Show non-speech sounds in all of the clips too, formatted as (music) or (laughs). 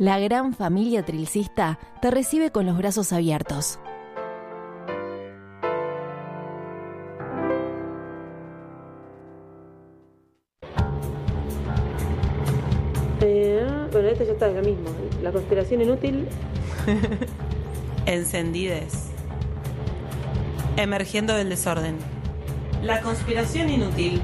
la gran familia trilcista te recibe con los brazos abiertos. Eh, bueno, esta ya está, es lo mismo. La conspiración inútil. (laughs) Encendides. Emergiendo del desorden. La conspiración inútil.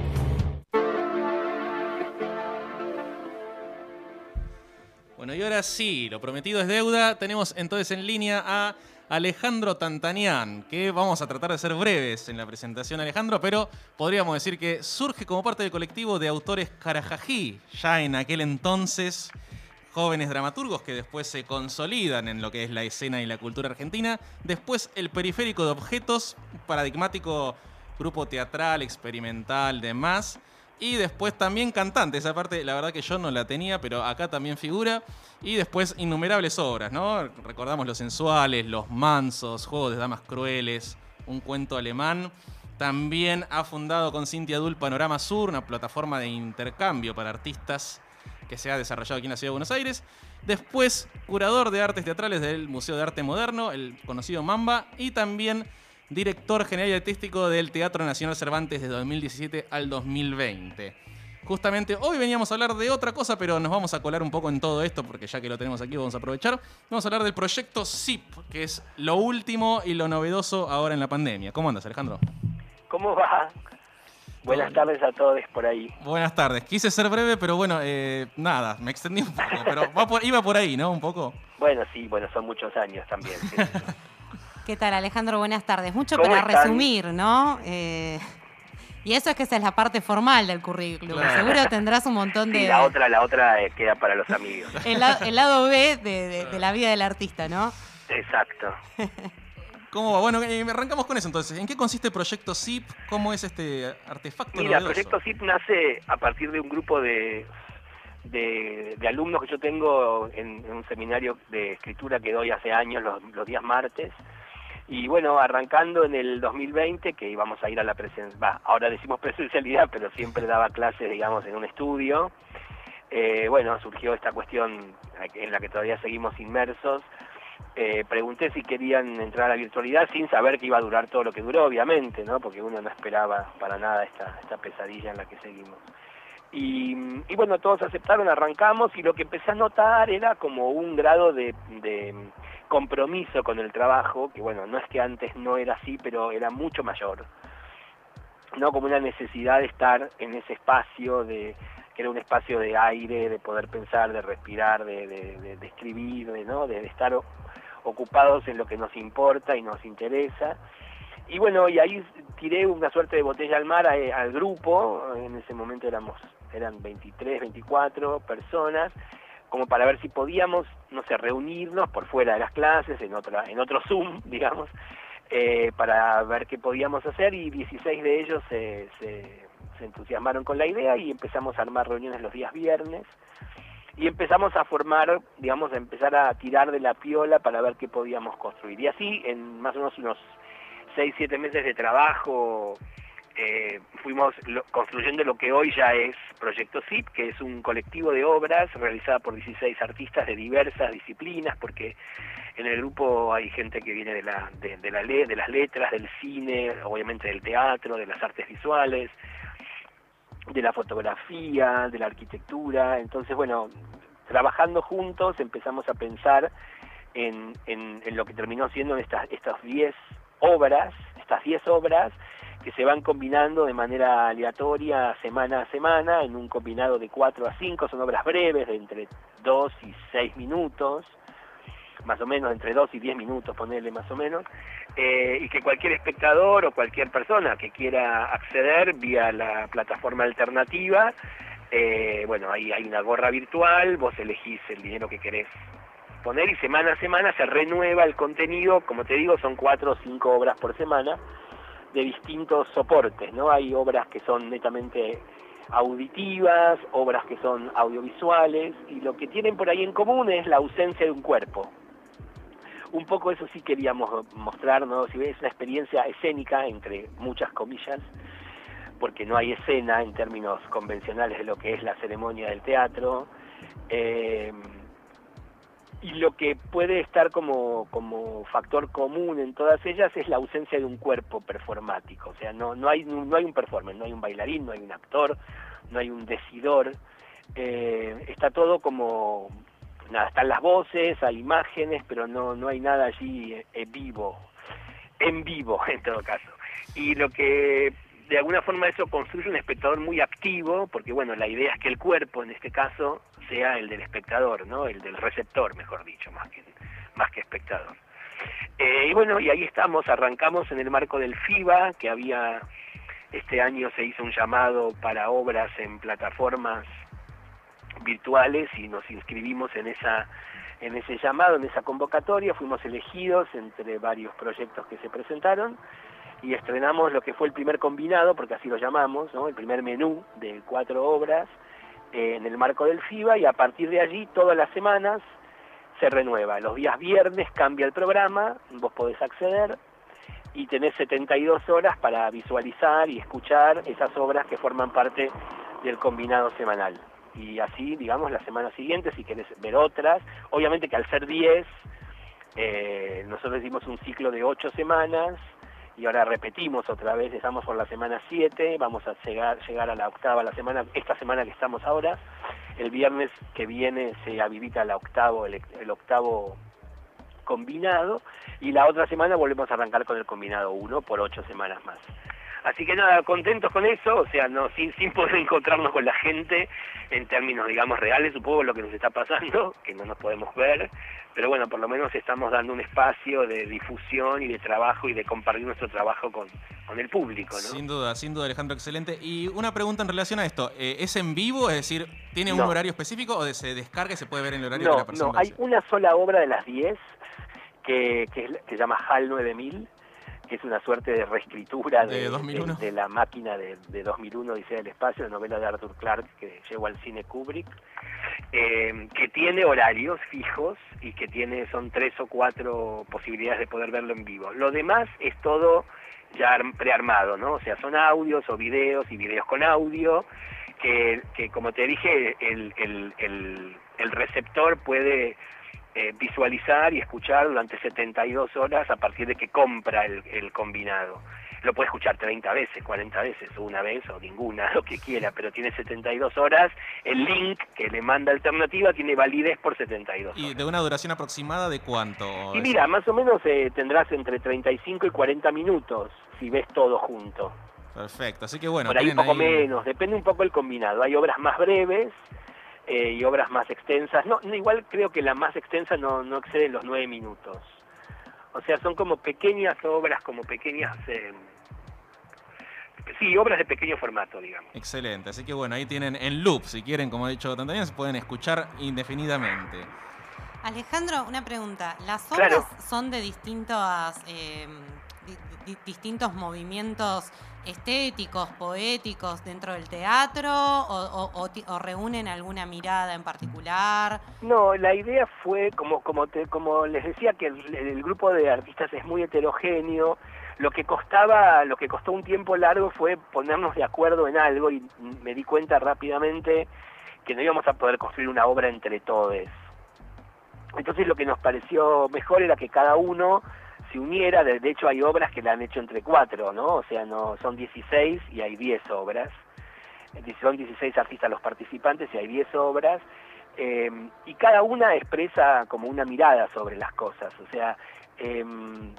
Ahora sí, lo prometido es deuda. Tenemos entonces en línea a Alejandro Tantanian, que vamos a tratar de ser breves en la presentación, Alejandro, pero podríamos decir que surge como parte del colectivo de autores Carajají, ya en aquel entonces jóvenes dramaturgos que después se consolidan en lo que es la escena y la cultura argentina. Después el periférico de objetos, paradigmático grupo teatral, experimental, demás. Y después también cantante, esa parte la verdad que yo no la tenía, pero acá también figura. Y después innumerables obras, ¿no? Recordamos Los Sensuales, Los Mansos, Juegos de Damas Crueles, un cuento alemán. También ha fundado con Cintia Dul Panorama Sur, una plataforma de intercambio para artistas que se ha desarrollado aquí en la ciudad de Buenos Aires. Después, curador de artes teatrales del Museo de Arte Moderno, el conocido Mamba. Y también director general y artístico del Teatro Nacional Cervantes de 2017 al 2020. Justamente hoy veníamos a hablar de otra cosa, pero nos vamos a colar un poco en todo esto, porque ya que lo tenemos aquí vamos a aprovechar. Vamos a hablar del proyecto ZIP, que es lo último y lo novedoso ahora en la pandemia. ¿Cómo andas, Alejandro? ¿Cómo va? Buenas tardes a todos por ahí. Buenas tardes. Quise ser breve, pero bueno, eh, nada, me extendí un poco, pero va por- iba por ahí, ¿no? Un poco. Bueno, sí, bueno, son muchos años también. (laughs) ¿Qué tal, Alejandro? Buenas tardes. Mucho ¿Cómo para están? resumir, ¿no? Eh, y eso es que esa es la parte formal del currículum. Claro. Seguro tendrás un montón de... Sí, la otra, la otra eh, queda para los amigos. (laughs) El, la- el lado B de, de- de la vida del artista, ¿no? Exacto. (laughs) ¿Cómo va? Bueno, eh, arrancamos con eso entonces. ¿En qué consiste proyecto ZIP? ¿Cómo es este artefacto Mira, el novedoso? proyecto ZIP nace a partir de un grupo de, de, de alumnos que yo tengo en, en un seminario de escritura que doy hace años, los, los días martes. Y bueno, arrancando en el 2020, que íbamos a ir a la presencia, ahora decimos (laughs) presencialidad, pero siempre daba clases, digamos, en un estudio. Eh, bueno, surgió esta cuestión en la que todavía seguimos inmersos. Eh, pregunté si querían entrar a la virtualidad sin saber que iba a durar todo lo que duró, obviamente, ¿no? Porque uno no esperaba para nada esta, esta pesadilla en la que seguimos. Y, bueno, todos aceptaron, arrancamos y lo que empecé a notar era como un grado de, compromiso con el trabajo, que bueno, no es que antes no era así, pero era mucho mayor. ¿no? Como una necesidad de estar en ese espacio, de que era un espacio de aire, de poder pensar, de respirar, de, escribir, de, ¿no? de, estar ocupados en lo que nos importa y nos interesa. Y bueno, y ahí tiré una suerte de botella al mar a- al grupo, en ese momento éramos, eran 23, 24 personas, como para ver si podíamos, no sé, reunirnos por fuera de las clases, en otra, en otro Zoom, (laughs) digamos, eh, para ver qué podíamos hacer y 16 de ellos se, entusiasmaron con la idea y empezamos a armar reuniones los días viernes y empezamos a formar, digamos, a empezar a tirar de la piola para ver qué podíamos construir. Y así, en más o menos unos 6, 7 meses de trabajo, eh, fuimos lo- construyendo lo que hoy ya es Proyecto ZIP, que es un colectivo de obras realizada por 16 artistas de diversas disciplinas, porque en el grupo hay gente que viene de, la, de, de las letras, del cine, obviamente del teatro, de las artes visuales, de la fotografía, de la arquitectura. Entonces, bueno, trabajando juntos empezamos a pensar en, en, en lo que terminó siendo estas estas 10 obras, estas 10 obras que se van combinando de manera aleatoria semana a semana en un combinado de 4 a 5, son obras breves de entre 2 y 6 minutos, más o menos entre 2 y 10 minutos, ponerle más o menos, eh, y que cualquier espectador o cualquier persona que quiera acceder vía la plataforma alternativa, eh, bueno, ahí hay una gorra virtual, vos elegís el dinero que querés poner y semana a semana se renueva el contenido, como te digo, son cuatro o cinco obras por semana de distintos soportes, ¿no? Hay obras que son netamente auditivas, obras que son audiovisuales, y lo que tienen por ahí en común es la ausencia de un cuerpo. Un poco eso sí queríamos mostrar, ¿no? Si ves, es una experiencia escénica, entre muchas comillas, porque no hay escena en términos convencionales de lo que es la ceremonia del teatro. Eh, y lo que puede estar como, como factor común en todas ellas es la ausencia de un cuerpo performático. O sea, no, no, hay, no hay un performance, no hay un bailarín, no hay un actor, no hay un decidor. Eh, está todo como, nada, están las voces, hay imágenes, pero no, no hay nada allí eh, vivo, en vivo (laughs) en todo caso. Y lo que de alguna forma eso construye un espectador muy activo, porque bueno, la idea es que el cuerpo en este caso sea el del espectador, ¿no? El del receptor, mejor dicho, más que, más que espectador. Eh, y bueno, y ahí estamos, arrancamos en el marco del FIBA, que había, este año se hizo un llamado para obras en plataformas virtuales y nos inscribimos en esa en ese llamado, en esa convocatoria, fuimos elegidos entre varios proyectos que se presentaron y estrenamos lo que fue el primer combinado, porque así lo llamamos, el primer menú de cuatro obras eh, en el marco del FIBA y a partir de allí todas las semanas se renueva. Los días viernes cambia el programa, vos podés acceder y tenés 72 horas para visualizar y escuchar esas obras que forman parte del combinado semanal. Y así, digamos, la semana siguiente, si querés ver otras, obviamente que al ser 10, eh, nosotros hicimos un ciclo de 8 semanas, y ahora repetimos otra vez, estamos por la semana 7, vamos a llegar, llegar a la octava la semana, esta semana que estamos ahora, el viernes que viene se habilita la octavo, el, octavo combinado y la otra semana volvemos a arrancar con el combinado 1 por ocho semanas más. Así que nada, contentos con eso, o sea, no sin, sin poder (laughs) encontrarnos con la gente en términos, digamos, reales, supongo lo que nos está pasando, que no nos podemos ver, pero bueno, por lo menos estamos dando un espacio de difusión y de trabajo y de compartir nuestro trabajo con, con el público, ¿no? Sin duda, sin duda, Alejandro, excelente. Y una pregunta en relación a esto, eh, ¿es en vivo? Es decir, ¿tiene un horario específico o se descarga y se puede ver en el horario no, la persona? No, hay una sola obra de las 10 que, que, que se llama HAL 9000, que es una suerte de reescritura de, de, la máquina de, de 2001, Dice el Espacio, de novela de Arthur Clarke que llegó al cine Kubrick, eh, que tiene horarios fijos y que tiene son tres o cuatro posibilidades de poder verlo en vivo. Lo demás es todo ya prearmado, ¿no? O sea, son audios o videos y videos con audio, que, que como te dije, el, el, el, el receptor puede eh, visualizar y escuchar durante 72 horas a partir de que compra el, combinado. Lo puede escuchar 30 veces, 40 veces, o una vez o ninguna, (laughs) lo que quiera, pero tiene 72 horas. El link que le manda alternativa tiene validez por 72 horas. ¿Y de una duración aproximada de cuánto? Y mira, más o menos eh, tendrás entre 35 y 40 minutos si ves todo junto. Perfecto, así que bueno. Por ahí un poco menos, depende un poco del combinado. Hay obras más breves eh, y obras más extensas. No, igual creo que la más extensa no, no excede los nueve minutos. O sea, son como pequeñas obras, como pequeñas... Eh, sí, obras de pequeño formato, digamos. Excelente, así que bueno, ahí tienen en loop, si quieren, como ha dicho Tantania, se pueden escuchar indefinidamente. Alejandro, una pregunta. ¿Las obras son de distintos, eh, distintos movimientos estéticos, poéticos dentro del teatro o, reúnen alguna mirada en particular? No, la idea fue, como, como, te, como les decía, que el, grupo de artistas es muy heterogéneo. Lo que costaba, lo que costó un tiempo largo fue ponernos de acuerdo en algo y me di cuenta rápidamente que no íbamos a poder construir una obra entre todos. Entonces lo que nos pareció mejor era que cada uno se uniera, de, hecho hay obras que la han hecho entre cuatro, ¿no? O sea, no son 16 y hay 10 obras. Son 16 artistas los participantes y hay 10 obras. Eh, y cada una expresa como una mirada sobre las cosas, o sea, em,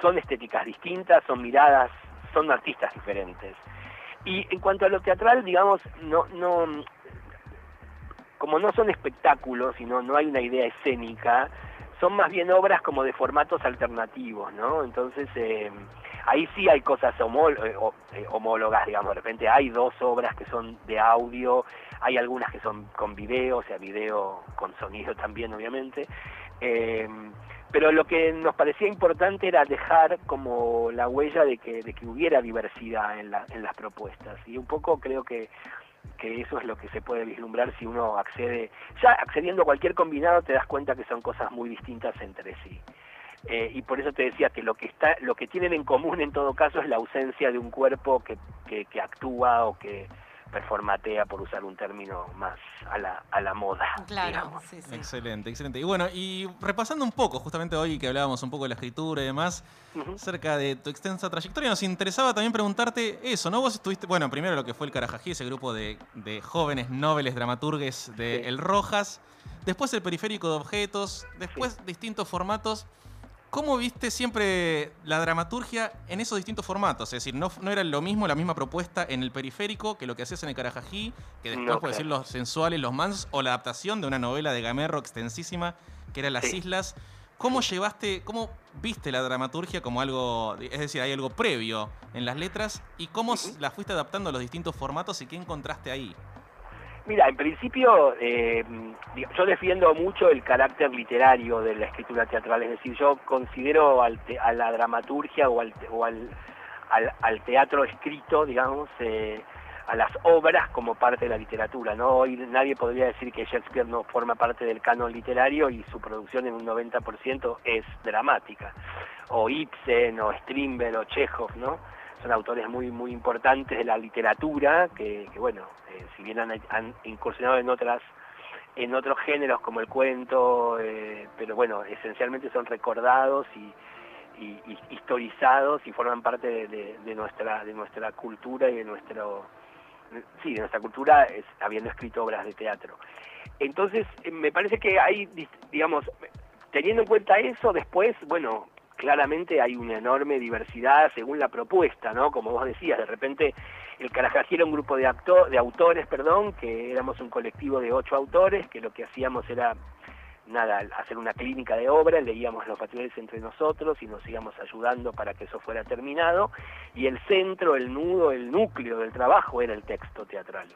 son estéticas distintas, son miradas, son artistas diferentes. Y en cuanto a lo teatral, digamos, no, no, como no son espectáculos, sino no hay una idea escénica, son más bien obras como de formatos alternativos, ¿no? Entonces, eh, ahí sí hay cosas eh, eh, homólogas, digamos, de repente hay dos obras que son de audio, hay algunas que son con video, o sea, video con sonido también, obviamente. pero lo que nos parecía importante era dejar como la huella de que, de que hubiera diversidad en, la, en las propuestas. Y un poco creo que que eso es lo que se puede vislumbrar si uno accede, ya accediendo a cualquier combinado te das cuenta que son cosas muy distintas entre sí. Eh, y por eso te decía que lo que está, lo que tienen en común en todo caso es la ausencia de un cuerpo que, que, actúa o que performatea, por usar un término más a la, a la moda. Claro, sí, sí. Excelente, excelente. Y bueno, y repasando un poco, justamente hoy que hablábamos un poco de la escritura y demás, cerca de tu extensa trayectoria, nos interesaba también preguntarte eso, ¿no? Vos estuviste, bueno, primero lo que fue el Carajají, ese grupo de, jóvenes nobles dramaturgues de El Rojas, después el Periférico de Objetos, después distintos formatos. ¿Cómo viste siempre la dramaturgia en esos distintos formatos? Es decir, no, no era lo mismo, la misma propuesta en el periférico que lo que hacías en el Carajají, que después puede ser los sensuales, los mansos, o la adaptación de una novela de Gamerro extensísima, que era Las Islas. ¿Cómo llevaste, cómo viste la dramaturgia como algo, es decir, hay algo previo en las letras, y cómo la fuiste adaptando a los distintos formatos y qué encontraste ahí? Mira, en principio eh, yo defiendo mucho el carácter literario de la escritura teatral, es decir, yo considero a la dramaturgia o al, al, teatro escrito, digamos, eh, a las obras como parte de la literatura. Hoy nadie podría decir que Shakespeare no forma parte del canon literario y su producción en un 90% es dramática. O Ibsen, o Strindberg, o Chekhov, ¿no? Son autores muy, muy importantes de la literatura que, bueno, eh, si bien han, incursionado en otras en otros géneros como el cuento, eh, pero bueno, esencialmente son recordados y, historizados y forman parte de, nuestra de nuestra cultura y de nuestro sí de nuestra cultura habiendo escrito obras de teatro. Entonces eh, me parece que hay digamos teniendo en cuenta eso después bueno claramente hay una enorme diversidad según la propuesta, ¿no? Como vos decías, de repente el Carajají era un grupo de, autores, perdón, que éramos un colectivo de ocho autores, que lo que hacíamos era, nada, hacer una clínica de obra, leíamos los patrones entre nosotros y nos íbamos ayudando para que eso fuera terminado, y el centro, el nudo, el núcleo del trabajo era el texto teatral,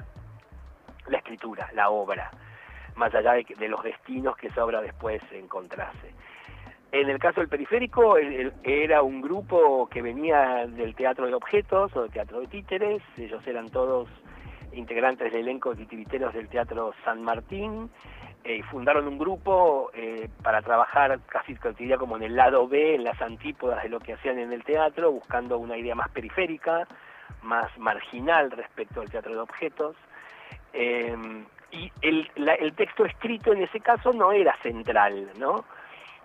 la escritura, la obra, más allá de los destinos que esa obra después encontrase. En el caso del periférico, era un grupo que venía del teatro de objetos o del teatro de títeres, ellos eran todos integrantes del elenco de titiriteros del Teatro San Martín, eh, fundaron un grupo eh, para trabajar casi cotidiano como en el lado B, en las antípodas de lo que hacían en el teatro, buscando una idea más periférica, más marginal respecto al teatro de objetos. Eh, y el, el texto escrito en ese caso no era central, ¿no?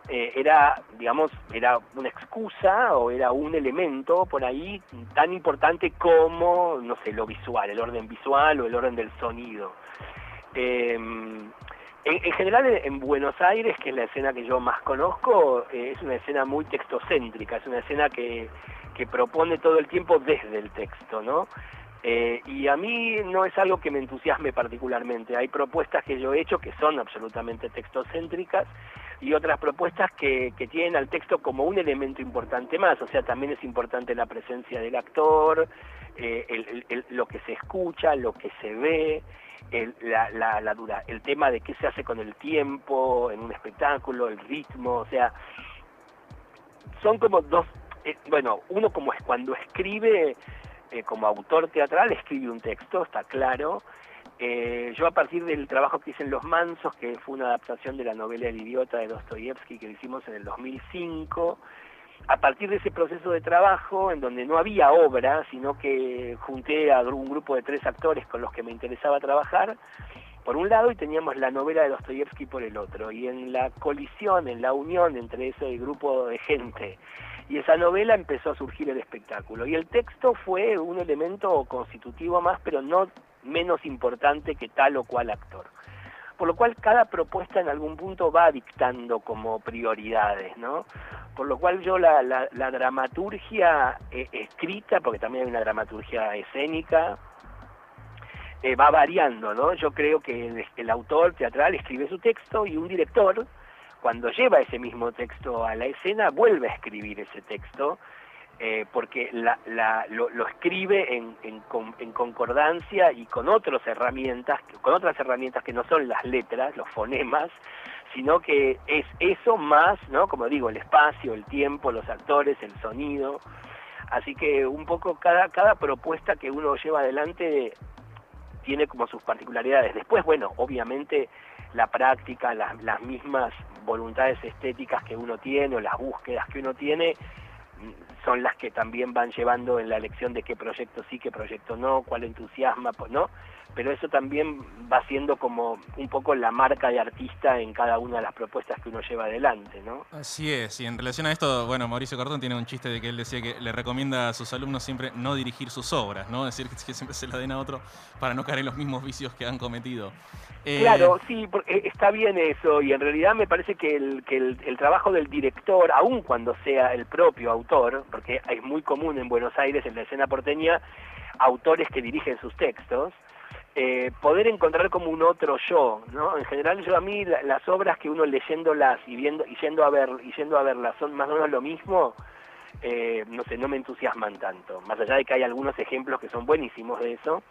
Eh, era, digamos, era una excusa o era un elemento por ahí tan importante como, no sé, lo visual, el orden visual o el orden del sonido. Em, en, general en Buenos Aires, que es la escena que yo más conozco, eh, es una escena muy textocéntrica, es una escena que, que propone todo el tiempo desde el texto, ¿no? Eh, y a mí no es algo que me entusiasme particularmente. Hay propuestas que yo he hecho que son absolutamente textocéntricas y otras propuestas que, tienen al texto como un elemento importante más. O sea, también es importante la presencia del actor, eh, lo que se escucha, lo que se ve, la, la, la dura, el tema de qué se hace con el tiempo en un espectáculo, el ritmo. O sea, son como dos. Eh, bueno, uno como es cuando escribe eh, como autor teatral escribe un texto, está claro. Eh, yo a partir del trabajo que hice en Los Mansos, que fue una adaptación de la novela El idiota de Dostoyevsky que hicimos en el 2005, a partir de ese proceso de trabajo, en donde no había obra, sino que junté a un grupo de tres actores con los que me interesaba trabajar, por un lado, y teníamos la novela de Dostoyevsky por el otro, y en la colisión, en la unión entre ese grupo de gente y esa novela empezó a surgir el espectáculo. Y el texto fue un elemento constitutivo más, pero no menos importante que tal o cual actor. Por lo cual cada propuesta en algún punto va dictando como prioridades, ¿no? Por lo cual yo la, dramaturgia eh, escrita, porque también hay una dramaturgia escénica, eh, va variando, ¿no? Yo creo que el autor teatral escribe su texto y un director cuando lleva ese mismo texto a la escena, vuelve a escribir ese texto, eh, porque lo, escribe en, concordancia y con otras herramientas, con otras herramientas que no son las letras, los fonemas, sino que es eso más, ¿no? Como digo, el espacio, el tiempo, los actores, el sonido. Así que un poco cada, cada propuesta que uno lleva adelante tiene como sus particularidades. Después, bueno, obviamente la práctica, las mismas voluntades estéticas que uno tiene o las búsquedas que uno tiene, son las que también van llevando en la elección de qué proyecto sí, qué proyecto no, cuál entusiasma, no, pero eso también va siendo como un poco la marca de artista en cada una de las propuestas que uno lleva adelante, ¿no? Así es, y en relación a esto, bueno, Mauricio Cordón tiene un chiste de que él decía que le recomienda a sus alumnos siempre no dirigir sus obras, ¿no? Decir, que siempre se la den a otro para no caer en los mismos vicios que han cometido. Eh, claro, sí, eh, está bien eso, y en realidad me parece que, el, que el, trabajo del director, aun cuando sea el propio autor, porque es muy común en Buenos Aires, en la escena porteña, autores que dirigen sus textos, eh, poder encontrar como un otro yo, ¿no? En general yo a mí las obras que uno leyéndolas y viendo y yendo a ver y yendo a verlas son más o menos lo mismo, no sé, no me entusiasman tanto. Más allá de que hay algunos ejemplos que son buenísimos de eso,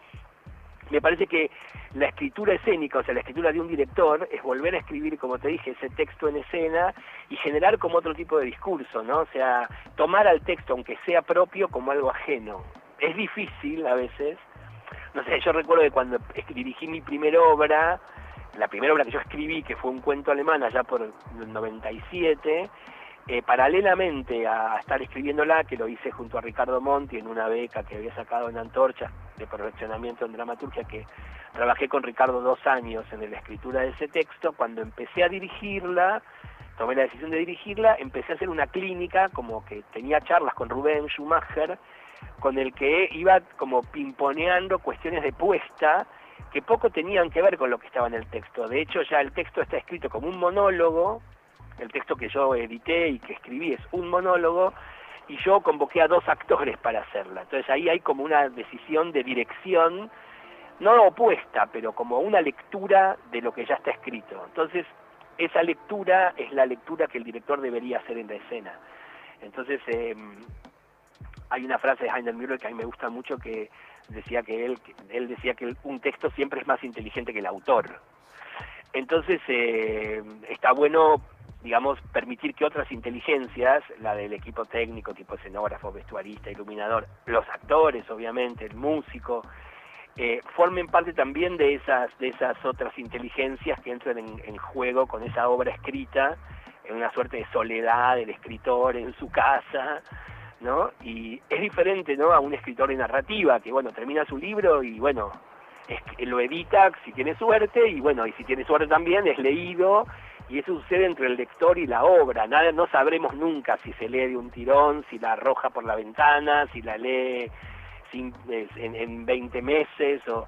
me parece que la escritura escénica, o sea, la escritura de un director, es volver a escribir, como te dije, ese texto en escena y generar como otro tipo de discurso, ¿no? O sea, tomar al texto, aunque sea propio, como algo ajeno. Es difícil a veces. No sé, yo recuerdo que cuando dirigí mi primera obra, la primera obra que yo escribí, que fue un cuento alemán allá por el 97, eh, paralelamente a estar escribiéndola, que lo hice junto a Ricardo Monti en una beca que había sacado en Antorcha de perfeccionamiento en dramaturgia, que trabajé con Ricardo dos años en la escritura de ese texto, cuando empecé a dirigirla, tomé la decisión de dirigirla, empecé a hacer una clínica, como que tenía charlas con Rubén Schumacher, con el que iba como pimponeando cuestiones de puesta que poco tenían que ver con lo que estaba en el texto. De hecho, ya el texto está escrito como un monólogo, el texto que yo edité y que escribí es un monólogo, y yo convoqué a dos actores para hacerla. Entonces ahí hay como una decisión de dirección, no opuesta, pero como una lectura de lo que ya está escrito. Entonces esa lectura es la lectura que el director debería hacer en la escena. Entonces em, hay una frase de Heiner Müller que a mí me gusta mucho que decía que él, él decía que un texto siempre es más inteligente que el autor. Entonces eh, está bueno digamos, permitir que otras inteligencias, la del equipo técnico, tipo escenógrafo, vestuarista, iluminador, los actores, obviamente, el músico, eh, formen parte también de esas, de esas otras inteligencias que entran en, juego con esa obra escrita, en una suerte de soledad del escritor en su casa, ¿no? Y es diferente, ¿no? A un escritor de narrativa que, bueno, termina su libro y, bueno, lo edita si tiene suerte y, bueno, y si tiene suerte también es leído y eso sucede entre el lector y la obra. Nada, no sabremos nunca si se lee de un tirón, si la arroja por la ventana, si la lee en, en 20 meses. O,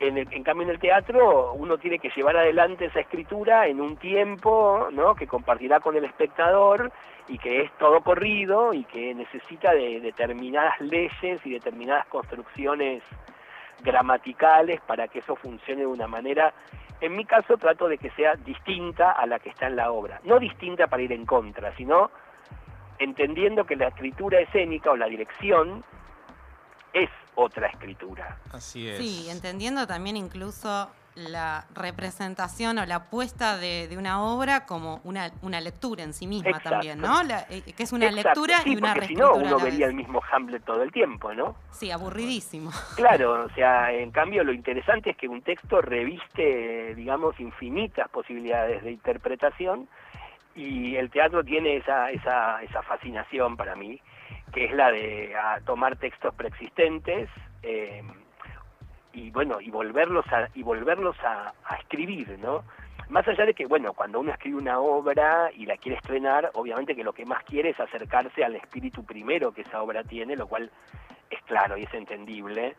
en, en, cambio, en el teatro uno tiene que llevar adelante esa escritura en un tiempo ¿no? que compartirá con el espectador y que es todo corrido y que necesita de determinadas leyes y determinadas construcciones gramaticales para que eso funcione de una manera en mi caso trato de que sea distinta a la que está en la obra. No distinta para ir en contra, sino entendiendo que la escritura escénica o la dirección es otra escritura. Así es. Sí, entendiendo también incluso la representación o la puesta de, una obra como una, una, lectura en sí misma también, ¿no? Eh, que es una lectura y una reescritura. Si no, uno vería el mismo Hamlet todo el tiempo, ¿no? Sí, aburridísimo. (laughs) Claro, o sea, en cambio lo interesante es que un texto reviste, digamos, infinitas posibilidades de interpretación y el teatro tiene esa, esa, esa fascinación para mí, que es la de tomar textos preexistentes, eh, y bueno y volverlos a y volverlos a, escribir no más allá de que bueno cuando uno escribe una obra y la quiere estrenar obviamente que lo que más quiere es acercarse al espíritu primero que esa obra tiene lo cual es claro y es entendible.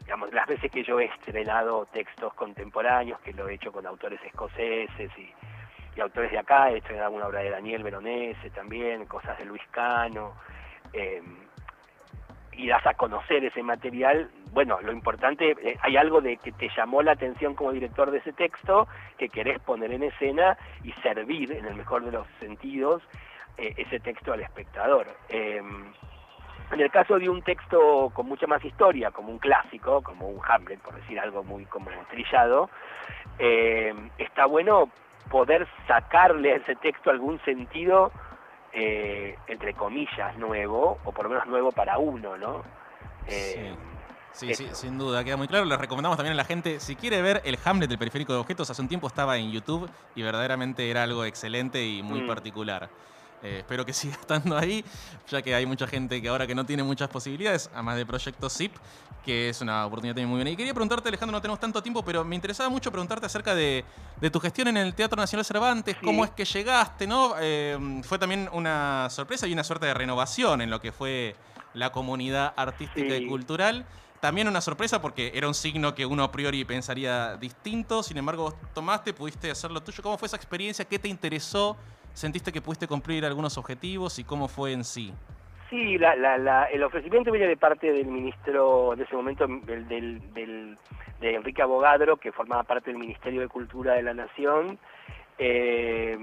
Digamos las veces que yo he estrenado textos contemporáneos que lo he hecho con autores escoceses y, autores de acá he estrenado una obra de Daniel Veronese también cosas de Luis Cano eh, y das a conocer ese material, bueno, lo importante, eh, hay algo de que te llamó la atención como director de ese texto, que querés poner en escena y servir, en el mejor de los sentidos, eh, ese texto al espectador. Em, en el caso de un texto con mucha más historia, como un clásico, como un Hamlet, por decir algo muy como trillado, em, está bueno poder sacarle a ese texto algún sentido eh, entre comillas, nuevo, o por lo menos nuevo para uno, ¿no? Eh, sí. Sí, sin duda, queda muy claro. Les recomendamos también a la gente, si quiere ver el Hamlet del periférico de objetos, hace un tiempo estaba en YouTube y verdaderamente era algo excelente y muy mm. particular. Eh, espero que (laughs) siga estando ahí, ya que hay mucha gente que ahora que no tiene muchas posibilidades, además de Proyecto ZIP, que es una oportunidad también muy buena. Y quería preguntarte, Alejandro, no tenemos tanto tiempo, pero me interesaba mucho preguntarte acerca de, tu gestión en el Teatro Nacional Cervantes, cómo es que llegaste, ¿no? Eh, fue también una sorpresa y una suerte de renovación en lo que fue la comunidad artística y cultural. También una sorpresa porque era un signo que uno a priori pensaría distinto, sin embargo vos tomaste, pudiste hacer lo tuyo. ¿Cómo fue esa experiencia? ¿Qué te interesó? ¿Sentiste que pudiste cumplir algunos objetivos y cómo fue en sí? Sí, el ofrecimiento viene de parte del ministro de ese momento, del, de Enrique Abogadro, que formaba parte del Ministerio de Cultura de la Nación. Eh,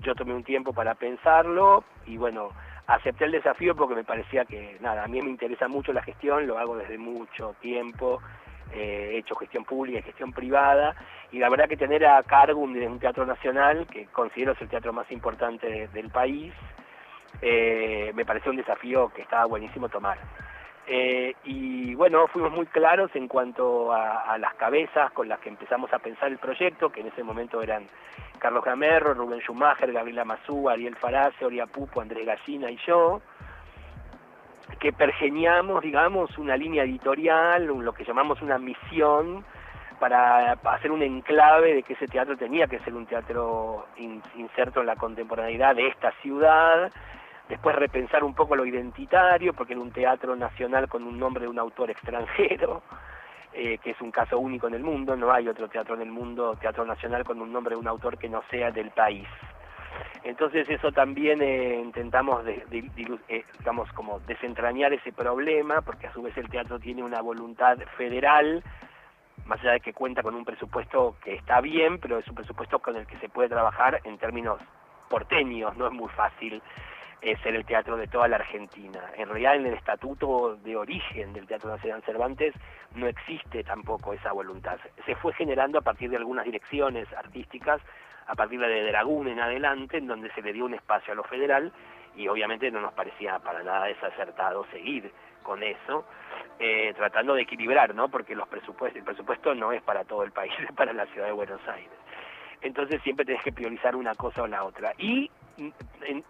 yo tomé un tiempo para pensarlo y bueno, acepté el desafío porque me parecía que, nada, a mí me interesa mucho la gestión, lo hago desde mucho tiempo, eh, he hecho gestión pública gestión privada, y la verdad que tener a cargo un, teatro nacional, que considero es el teatro más importante del país, eh, me pareció un desafío que estaba buenísimo tomar. Eh, y bueno, fuimos muy claros en cuanto a, las cabezas con las que empezamos a pensar el proyecto, que en ese momento eran Carlos Gamerro, Rubén Schumacher, Gabriela Mazú, Ariel Farace, Oria Pupo, Andrés Gallina y yo, que pergeniamos, digamos, una línea editorial, lo que llamamos una misión, para hacer un enclave de que ese teatro tenía que ser un teatro inserto en la contemporaneidad de esta ciudad, después repensar un poco lo identitario, porque era un teatro nacional con un nombre de un autor extranjero, eh, que es un caso único en el mundo, no hay otro teatro en el mundo, teatro nacional con un nombre de un autor que no sea del país. Entonces eso también eh, intentamos, eh, digamos, como desentrañar ese problema, porque a su vez el teatro tiene una voluntad federal, más allá de que cuenta con un presupuesto que está bien, pero es un presupuesto con el que se puede trabajar en términos porteños, no es muy fácil es ser el teatro de toda la Argentina. En realidad en el estatuto de origen del Teatro Nacional Cervantes no existe tampoco esa voluntad. Se fue generando a partir de algunas direcciones artísticas, a partir de Dragún en adelante, en donde se le dio un espacio a lo federal y obviamente no nos parecía para nada desacertado seguir con eso, eh, tratando de equilibrar, ¿no? Porque los presupuestos, el presupuesto no es para todo el país, (laughs) es para la ciudad de Buenos Aires. Entonces siempre tenés que priorizar una cosa o la otra. Y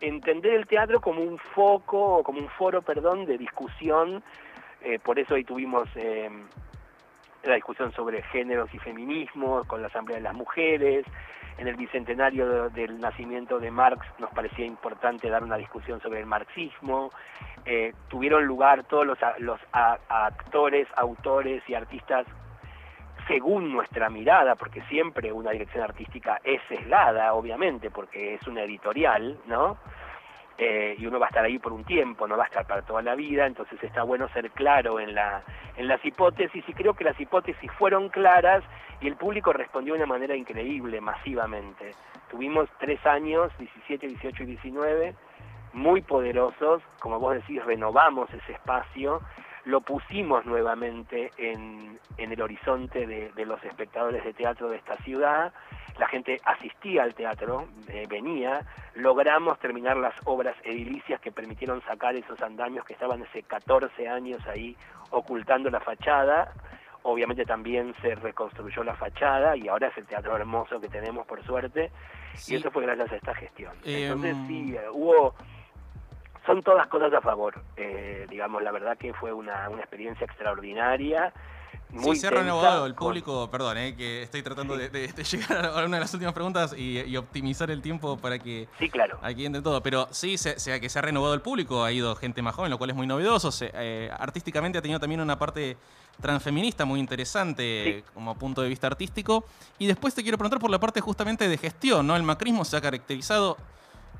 entender el teatro como un foco, como un foro, perdón, de discusión. Eh, por eso ahí tuvimos eh, la discusión sobre géneros y feminismo con la Asamblea de las Mujeres. En el bicentenario del nacimiento de Marx nos parecía importante dar una discusión sobre el marxismo. Eh, tuvieron lugar todos los, los actores, autores y artistas según nuestra mirada, porque siempre una dirección artística es sesgada, obviamente, porque es una editorial, ¿no? Eh, y uno va a estar ahí por un tiempo, no va a estar para toda la vida, entonces está bueno ser claro en, la, en las hipótesis y creo que las hipótesis fueron claras y el público respondió de una manera increíble, masivamente. Tuvimos tres años, 17, 18 y 19, muy poderosos, como vos decís, renovamos ese espacio lo pusimos nuevamente en, el horizonte de, los espectadores de teatro de esta ciudad, la gente asistía al teatro, eh, venía, logramos terminar las obras edilicias que permitieron sacar esos andamios que estaban hace 14 años ahí ocultando la fachada, obviamente también se reconstruyó la fachada y ahora es el teatro hermoso que tenemos por suerte, y eso fue gracias a esta gestión. Entonces em, sí, eh, hubo son todas cosas a favor. Eh, digamos, la verdad que fue una, una experiencia extraordinaria. Muy sí, se ha renovado el público, perdón, eh, que estoy tratando de, (laughs) llegar a una de las últimas preguntas y, optimizar el tiempo para que sí, claro. aquí entre todo. Pero sí, se, sea que se ha renovado el público, ha ido gente más joven, lo cual es muy novedoso. Eh, artísticamente ha tenido también una parte transfeminista muy interesante como punto de vista artístico. Y después te quiero preguntar por la parte justamente de gestión, ¿no? El macrismo se ha caracterizado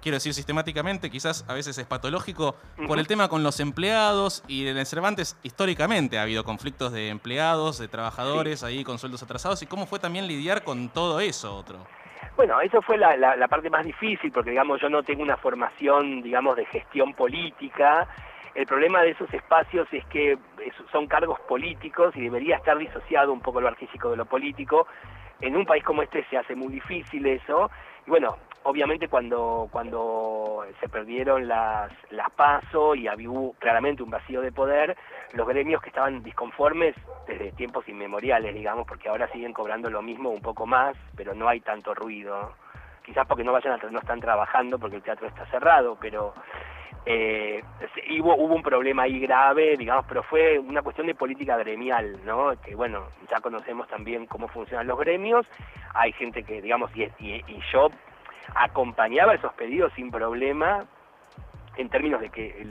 quiero decir sistemáticamente, quizás a veces es patológico, por el tema con los empleados y en el Cervantes históricamente ha habido conflictos de empleados, de trabajadores ahí con sueldos atrasados y cómo fue también lidiar con todo eso otro. Bueno, eso fue la, la, parte más difícil porque digamos yo no tengo una formación digamos de gestión política. El problema de esos espacios es que son cargos políticos y debería estar disociado un poco lo artístico de lo político. En un país como este se hace muy difícil eso. Y bueno, obviamente cuando, cuando se perdieron las, las PASO y había claramente un vacío de poder, los gremios que estaban disconformes desde tiempos inmemoriales, digamos, porque ahora siguen cobrando lo mismo un poco más, pero no hay tanto ruido. quizás porque no vayan a, no están trabajando porque el teatro está cerrado, pero eh, hubo, un problema ahí grave, digamos, pero fue una cuestión de política gremial, ¿no? Que bueno, ya conocemos también cómo funcionan los gremios, hay gente que, digamos, y, yo acompañaba esos pedidos sin problema en términos de que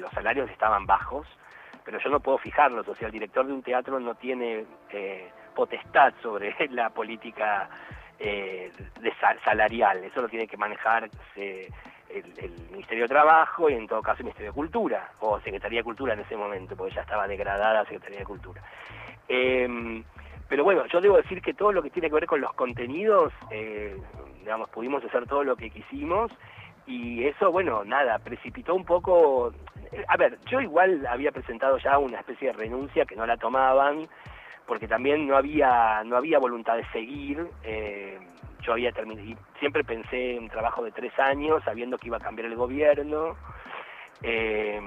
los salarios estaban bajos, pero yo no puedo fijarlos, o sea, el director de un teatro no tiene eh, potestad sobre (laughs) la política eh, salarial, eso lo tiene que manejar el, Ministerio de Trabajo y en todo caso el Ministerio de Cultura, o Secretaría de Cultura en ese momento, porque ya estaba degradada Secretaría de Cultura. Pero bueno, yo debo decir que todo lo que tiene que ver con los contenidos, eh, digamos, pudimos hacer todo lo que quisimos y eso, bueno, nada, precipitó un poco... A ver, yo igual había presentado ya una especie de renuncia que no la tomaban, porque también no había no había voluntad de seguir. Eh, yo había terminado, y siempre pensé en un trabajo de tres años, sabiendo que iba a cambiar el gobierno. Eh,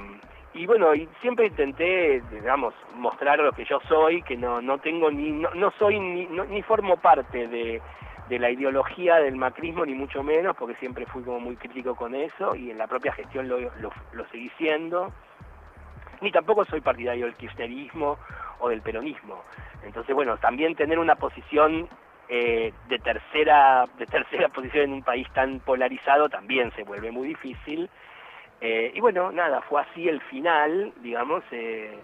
y bueno, siempre intenté, digamos, mostrar lo que yo soy, que no, no tengo ni, no, no soy ni, ni formo parte de, de la ideología del macrismo, ni mucho menos, porque siempre fui como muy crítico con eso, y en la propia gestión lo, lo, lo seguí siendo. Ni tampoco soy partidario del kirchnerismo o del peronismo. Entonces, bueno, también tener una posición eh, de tercera de tercera (laughs) posición en un país tan polarizado también se vuelve muy difícil. Eh, y bueno, nada, fue así el final, digamos. Eh,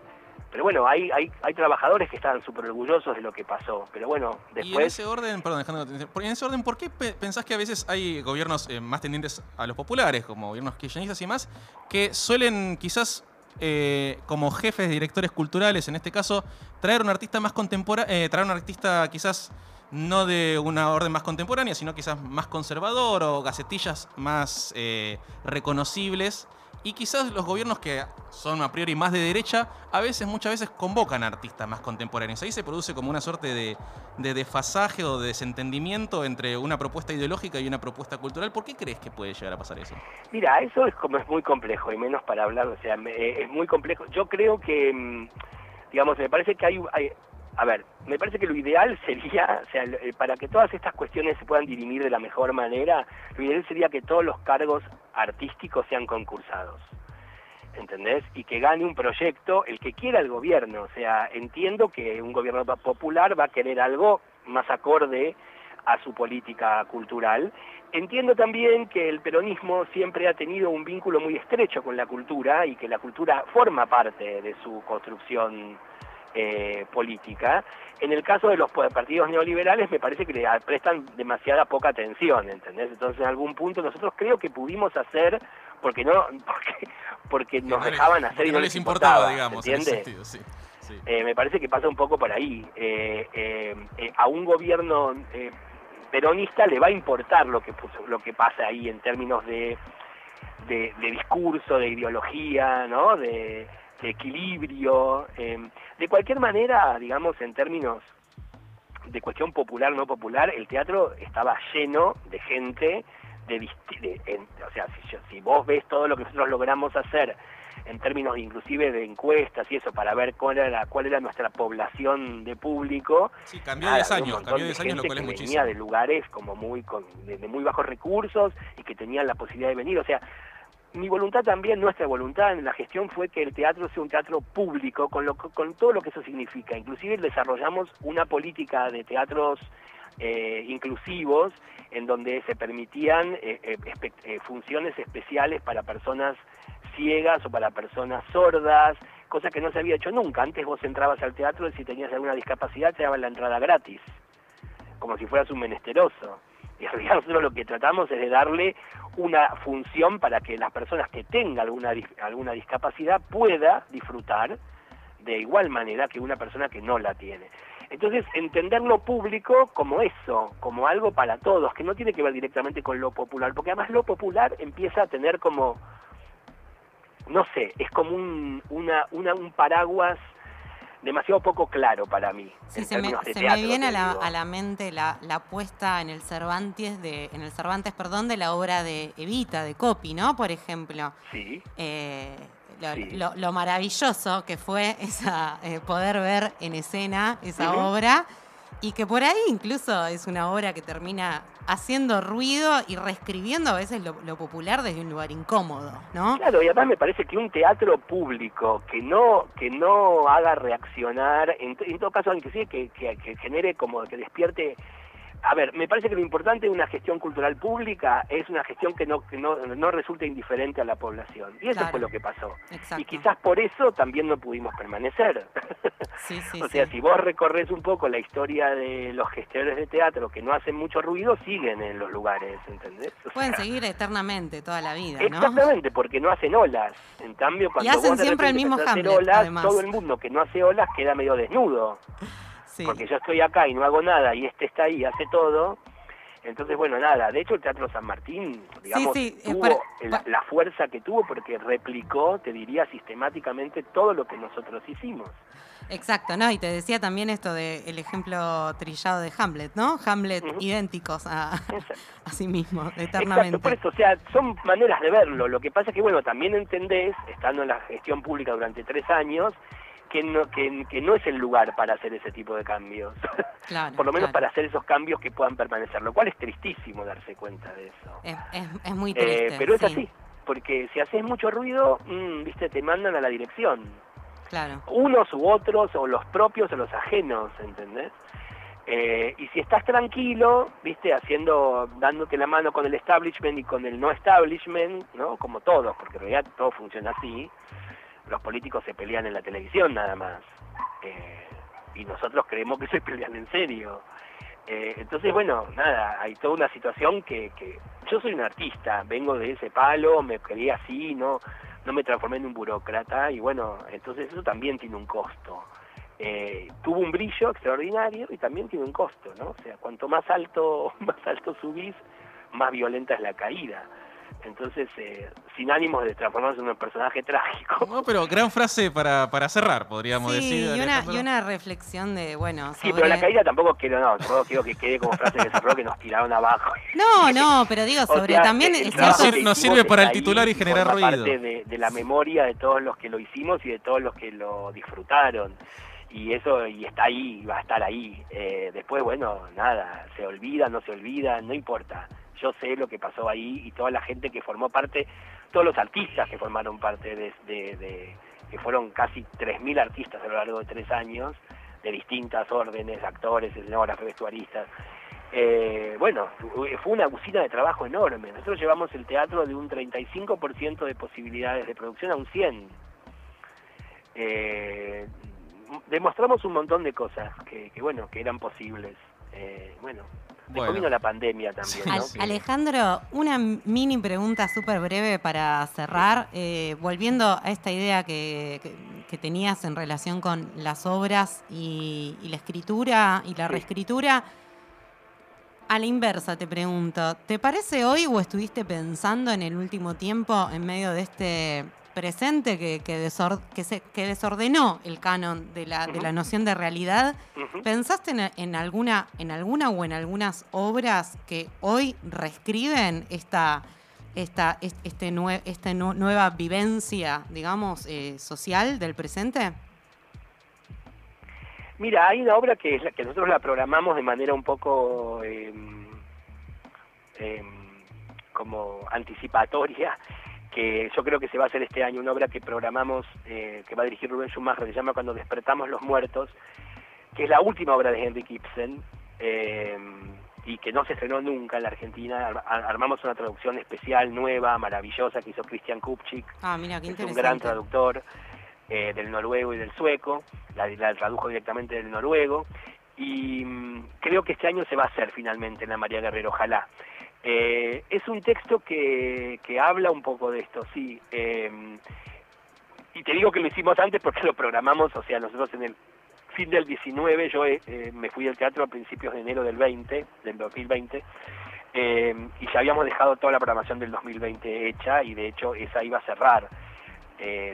pero bueno, hay, hay, hay trabajadores que estaban súper orgullosos de lo que pasó. Pero bueno, después... Y en ese orden, perdón, en ese orden, ¿por qué pensás que a veces hay gobiernos más tendientes a los populares, como gobiernos kirchneristas y más, que suelen quizás eh, como jefes, directores culturales, en este caso, traer un artista más contemporáneo, eh, traer un artista quizás no de una orden más contemporánea, sino quizás más conservador o gacetillas más eh, reconocibles. Y quizás los gobiernos que son a priori más de derecha, a veces, muchas veces convocan a artistas más contemporáneos. Ahí se produce como una suerte de, de desfasaje o de desentendimiento entre una propuesta ideológica y una propuesta cultural. ¿Por qué crees que puede llegar a pasar eso? Mira, eso es como es muy complejo, y menos para hablar, o sea, es muy complejo. Yo creo que, mm, digamos, me parece que hay a ver, me parece que lo ideal sería, o sea, eh, para que todas estas cuestiones se puedan dirimir de la mejor manera, lo ideal sería que todos los cargos artísticos sean concursados. ¿Entendés? Y que gane un proyecto el que quiera el gobierno. O sea, entiendo que un gobierno popular va a querer algo más acorde a su política cultural. Entiendo también que el peronismo siempre ha tenido un vínculo muy estrecho con la cultura y que la cultura forma parte de su construcción eh, política. En el caso de los partidos neoliberales me parece que le prestan demasiada poca atención, ¿entendés? Entonces en algún punto nosotros creo que pudimos hacer porque no (laughs) porque, porque nos dejaban hacer y no, les importaba, digamos, ¿entiendes? Eh, me parece que pasa un poco por ahí. Eh, a un gobierno peronista le va a importar lo que lo que pasa ahí en términos de, de, de discurso, de ideología, ¿no? De, equilibrio. Em, de cualquier manera, digamos, en términos de cuestión popular no popular, el teatro estaba lleno de gente, de, o sea, si, si, vos ves todo lo que nosotros logramos hacer en términos inclusive de encuestas y eso para ver cuál era cuál era nuestra población de público. Sí, cambió de 10 años, cambió 10 años, lo cual es muchísimo. venía de lugares como muy con, de, de, muy bajos recursos y que tenían la posibilidad de venir, o sea, mi voluntad también, nuestra voluntad en la gestión fue que el teatro sea un teatro público, con, lo, con todo lo que eso significa. Inclusive desarrollamos una política de teatros eh, inclusivos en donde se permitían eh, eh, funciones especiales para personas ciegas o para personas sordas, cosa que no se había hecho nunca. Antes vos entrabas al teatro y si tenías alguna discapacidad te daban la entrada gratis, como si fueras un menesteroso. Y (laughs) nosotros lo que tratamos es de darle una función para que las personas que tengan alguna, alguna discapacidad pueda disfrutar de igual manera que una persona que no la tiene. Entonces, entender lo público como eso, como algo para todos, que no tiene que ver directamente con lo popular, porque además lo popular empieza a tener como, no sé, es como un, una, un paraguas demasiado poco claro para mí. se, me, viene a la, a la, mente la, la, puesta en el Cervantes de, en el Cervantes, perdón, de la obra de Evita, de Copy, ¿no? Por ejemplo. Sí. Eh, lo, maravilloso que fue esa, eh, poder ver en escena esa obra Y que por ahí incluso es una obra que termina haciendo ruido y reescribiendo a veces lo, popular desde un lugar incómodo, ¿no? Claro, y además me parece que un teatro público que no que no haga reaccionar, en, todo caso inclusive que, que, que genere como que despierte a ver, me parece que lo importante de una gestión cultural pública es una gestión que no, que no, no resulte indiferente a la población. Y eso fue lo que pasó. Y quizás por eso también no pudimos permanecer. (laughs) Sí, sí, o sea, si vos recorres un poco la historia de los gestores de teatro que no hacen mucho ruido, siguen en los lugares, ¿entendés? Pueden seguir eternamente toda la vida, ¿no? Exactamente, porque no hacen olas. En cambio, cuando y hacen siempre el mismo Hamlet, olas, todo el mundo que no hace olas queda medio desnudo porque yo estoy acá y no hago nada y este está ahí hace todo. Entonces, bueno, nada, de hecho el Teatro San Martín, digamos, tuvo la, fuerza que tuvo porque replicó, te diría, sistemáticamente todo lo que nosotros hicimos. Exacto, ¿no? Y te decía también esto del ejemplo trillado de Hamlet, ¿no? Hamlet idénticos a, (laughs) a, sí mismo, eternamente. Exacto, por eso, o sea, son maneras de verlo. Lo que pasa es que, bueno, también entendés, estando en la gestión pública durante tres años, que no, que, no es el lugar para hacer ese tipo de cambios. (laughs) Por lo menos para hacer esos cambios que puedan permanecer, lo cual es tristísimo darse cuenta de eso. Es, es, muy triste. Eh, pero es así, porque si haces mucho ruido, mm, viste, te mandan a la dirección. Claro. Unos u otros, o los propios o los ajenos, ¿entendés? Eh, y si estás tranquilo, viste, haciendo, dándote la mano con el establishment y con el no establishment, ¿no? Como todos, porque en realidad todo funciona así los políticos se pelean en la televisión nada más. Eh, y nosotros creemos que se pelean en serio. Eh, entonces, bueno, nada, hay toda una situación que, que yo soy un artista, vengo de ese palo, me creí así, no, no me transformé en un burócrata y bueno, entonces eso también tiene un costo. Eh, tuvo un brillo extraordinario y también tiene un costo, ¿no? O sea, cuanto más alto, (laughs) más alto subís, más violenta es la caída. Entonces, eh, sin ánimos de transformarse en un personaje trágico. No, pero gran frase para, para cerrar, podríamos decir. Y una, y una reflexión de, bueno. Sí, pero la caída tampoco quiero, no, tampoco quiero que quede como frase que cerró que nos tiraron abajo. No, no, pero digo, (laughs) sobre también. Nos, sirve para el titular y generar ruido. parte de, de la memoria de todos los que lo hicimos y de todos los que lo disfrutaron y eso y está ahí va a estar ahí eh, después bueno nada se olvida no se olvida no importa yo sé lo que pasó ahí y toda la gente que formó parte, todos los artistas que formaron parte de, que fueron casi 3.000 artistas a lo largo de tres años, de distintas órdenes, actores, escenógrafos, vestuaristas. Eh, bueno, fue una usina de trabajo enorme. Nosotros llevamos el teatro de un 35% de posibilidades de producción a un 100%. Eh, demostramos un montón de cosas que, que bueno, que eran posibles. Eh, bueno, Vino la pandemia también. Alejandro, una mini pregunta súper breve para cerrar. Eh, volviendo a esta idea que, tenías en relación con las obras y, la escritura y la reescritura. A la inversa te pregunto, ¿te parece hoy o estuviste pensando en el último tiempo en medio de este presente que, que, se, que desordenó el canon de la, de la noción de realidad. ¿Pensaste en, alguna, en alguna o en algunas obras que hoy reescriben esta, esta, este esta nueva vivencia, digamos, eh, social del presente? Mira, hay una obra que, es la, que nosotros la programamos de manera un poco em, em, como anticipatoria, que yo creo que se va a hacer este año, una obra que programamos, eh, que va a dirigir Rubén Schumacher, se llama Cuando despertamos los muertos, que es la última obra de Henry Ibsen, eh, y que no se estrenó nunca en la Argentina. armamos una traducción especial, nueva, maravillosa, que hizo Christian Kupchik, ah, mira, qué un gran traductor eh, del noruego y del sueco, la, la tradujo directamente del noruego, y mm, creo que este año se va a hacer finalmente en la María Guerrero, ojalá. Eh, es un texto que, que, habla un poco de esto, sí. Em, y te digo que lo hicimos antes porque (laughs) lo programamos, o sea, nosotros en el fin del 19, yo eh, eh, me fui al teatro a principios de enero del 20, del 2020, em, y ya habíamos dejado toda la programación del 2020 hecha, y de hecho esa iba a cerrar.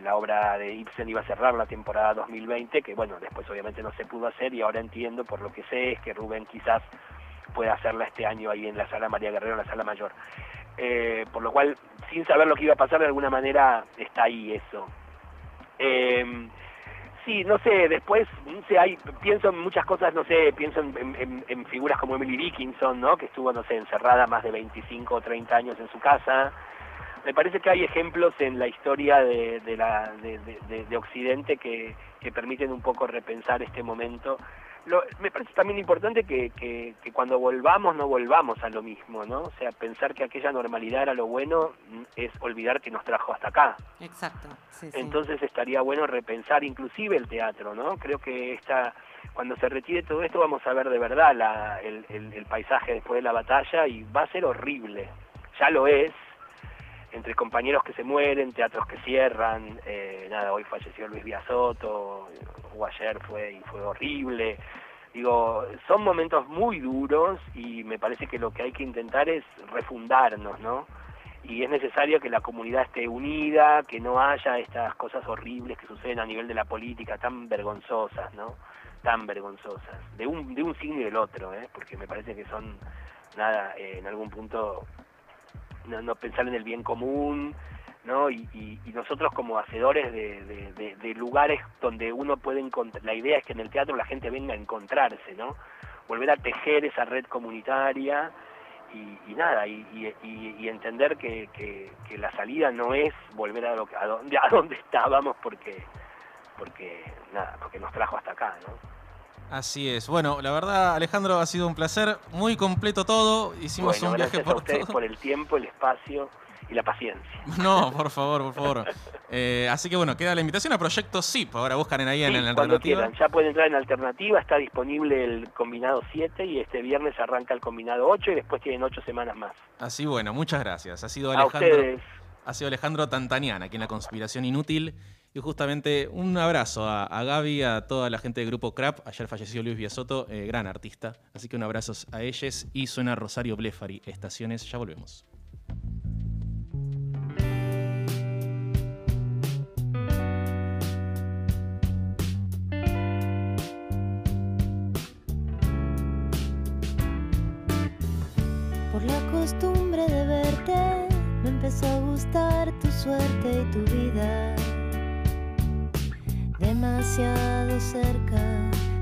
la obra de Ibsen iba a cerrar la temporada 2020, que bueno, después obviamente no se pudo hacer y ahora entiendo por lo que sé es que Rubén quizás puede hacerla este año ahí en la sala María Guerrero, en la sala mayor. Eh, por lo cual, sin saber lo que iba a pasar, de alguna manera está ahí eso. Eh, Sí, no sé, después, no sé, hay, pienso en muchas cosas, no sé, pienso en, en, figuras como Emily Dickinson, ¿no? Que estuvo, no sé, encerrada más de 25 o 30 años en su casa. Me parece que hay ejemplos en la historia de, de la, de, de Occidente que, que permiten un poco repensar este momento me parece también importante que, que, cuando volvamos no volvamos a lo mismo, ¿no? O sea, pensar que aquella normalidad era lo bueno es olvidar que nos trajo hasta acá. Exacto. Entonces estaría bueno repensar inclusive el teatro, ¿no? Creo que esta, cuando se retire todo esto vamos a ver de verdad la, el, el paisaje después de la batalla y va a ser horrible. Ya lo es, entre compañeros que se mueren, teatros que cierran, eh, nada, hoy falleció Luis Villasoto, o ayer fue y fue horrible. Digo, son momentos muy duros y me parece que lo que hay que intentar es refundarnos, ¿no? Y es necesario que la comunidad esté unida, que no haya estas cosas horribles que suceden a nivel de la política tan vergonzosas, ¿no? Tan vergonzosas, de un, de un signo y del otro, ¿eh? Porque me parece que son, nada, eh, en algún punto no, pensar en el bien común, ¿no? Y, nosotros como hacedores de, lugares donde uno puede encontrar, la idea es que en el teatro la gente venga a encontrarse, ¿no? Volver a tejer esa red comunitaria y, nada, y, entender que, la salida no es volver a, donde, a donde (laughs) estábamos porque, porque, nada, porque nos trajo hasta acá, ¿no? Así es. Bueno, la verdad, Alejandro, ha sido un placer. Muy completo todo. Hicimos un viaje por a por el tiempo, el espacio y la paciencia. (laughs) No, por favor, por favor. Eh, así que bueno, queda la invitación a Proyecto SIP. Ahora buscan en ahí en, alternativa. Ya pueden entrar en alternativa. Está disponible el combinado 7 y este viernes arranca el combinado 8 y después tienen 8 semanas más. Así bueno, muchas gracias. Ha sido Alejandro. Ha sido Alejandro Tantanian aquí en La Conspiración Inútil. Y justamente un abrazo a, Gaby, a toda la gente del grupo Crap. Ayer falleció Luis Villasoto, eh, gran artista. Así que un abrazo a ellos. Y suena Rosario Blefari, Estaciones. Ya volvemos. Por la costumbre de verte, me empezó a gustar tu suerte y tu vida demasiado cerca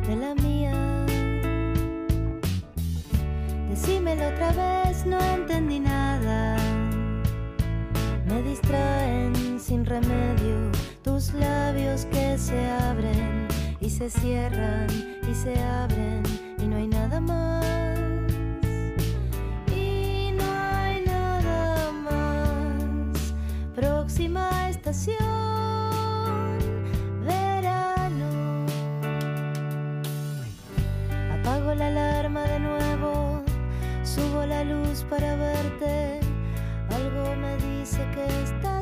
de la mía. Decímelo otra vez, no entendí nada. Me distraen sin remedio tus labios que se abren y se cierran y se abren y no hay nada más. Y no hay nada más. Próxima estación. La alarma de nuevo, subo la luz para verte. Algo me dice que estás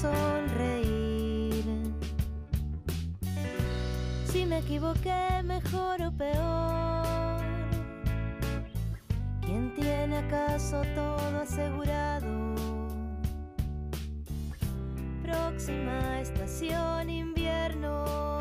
sonreír. Si me equivoqué, mejor o peor. ¿Quién tiene acaso todo asegurado? Próxima estación invierno.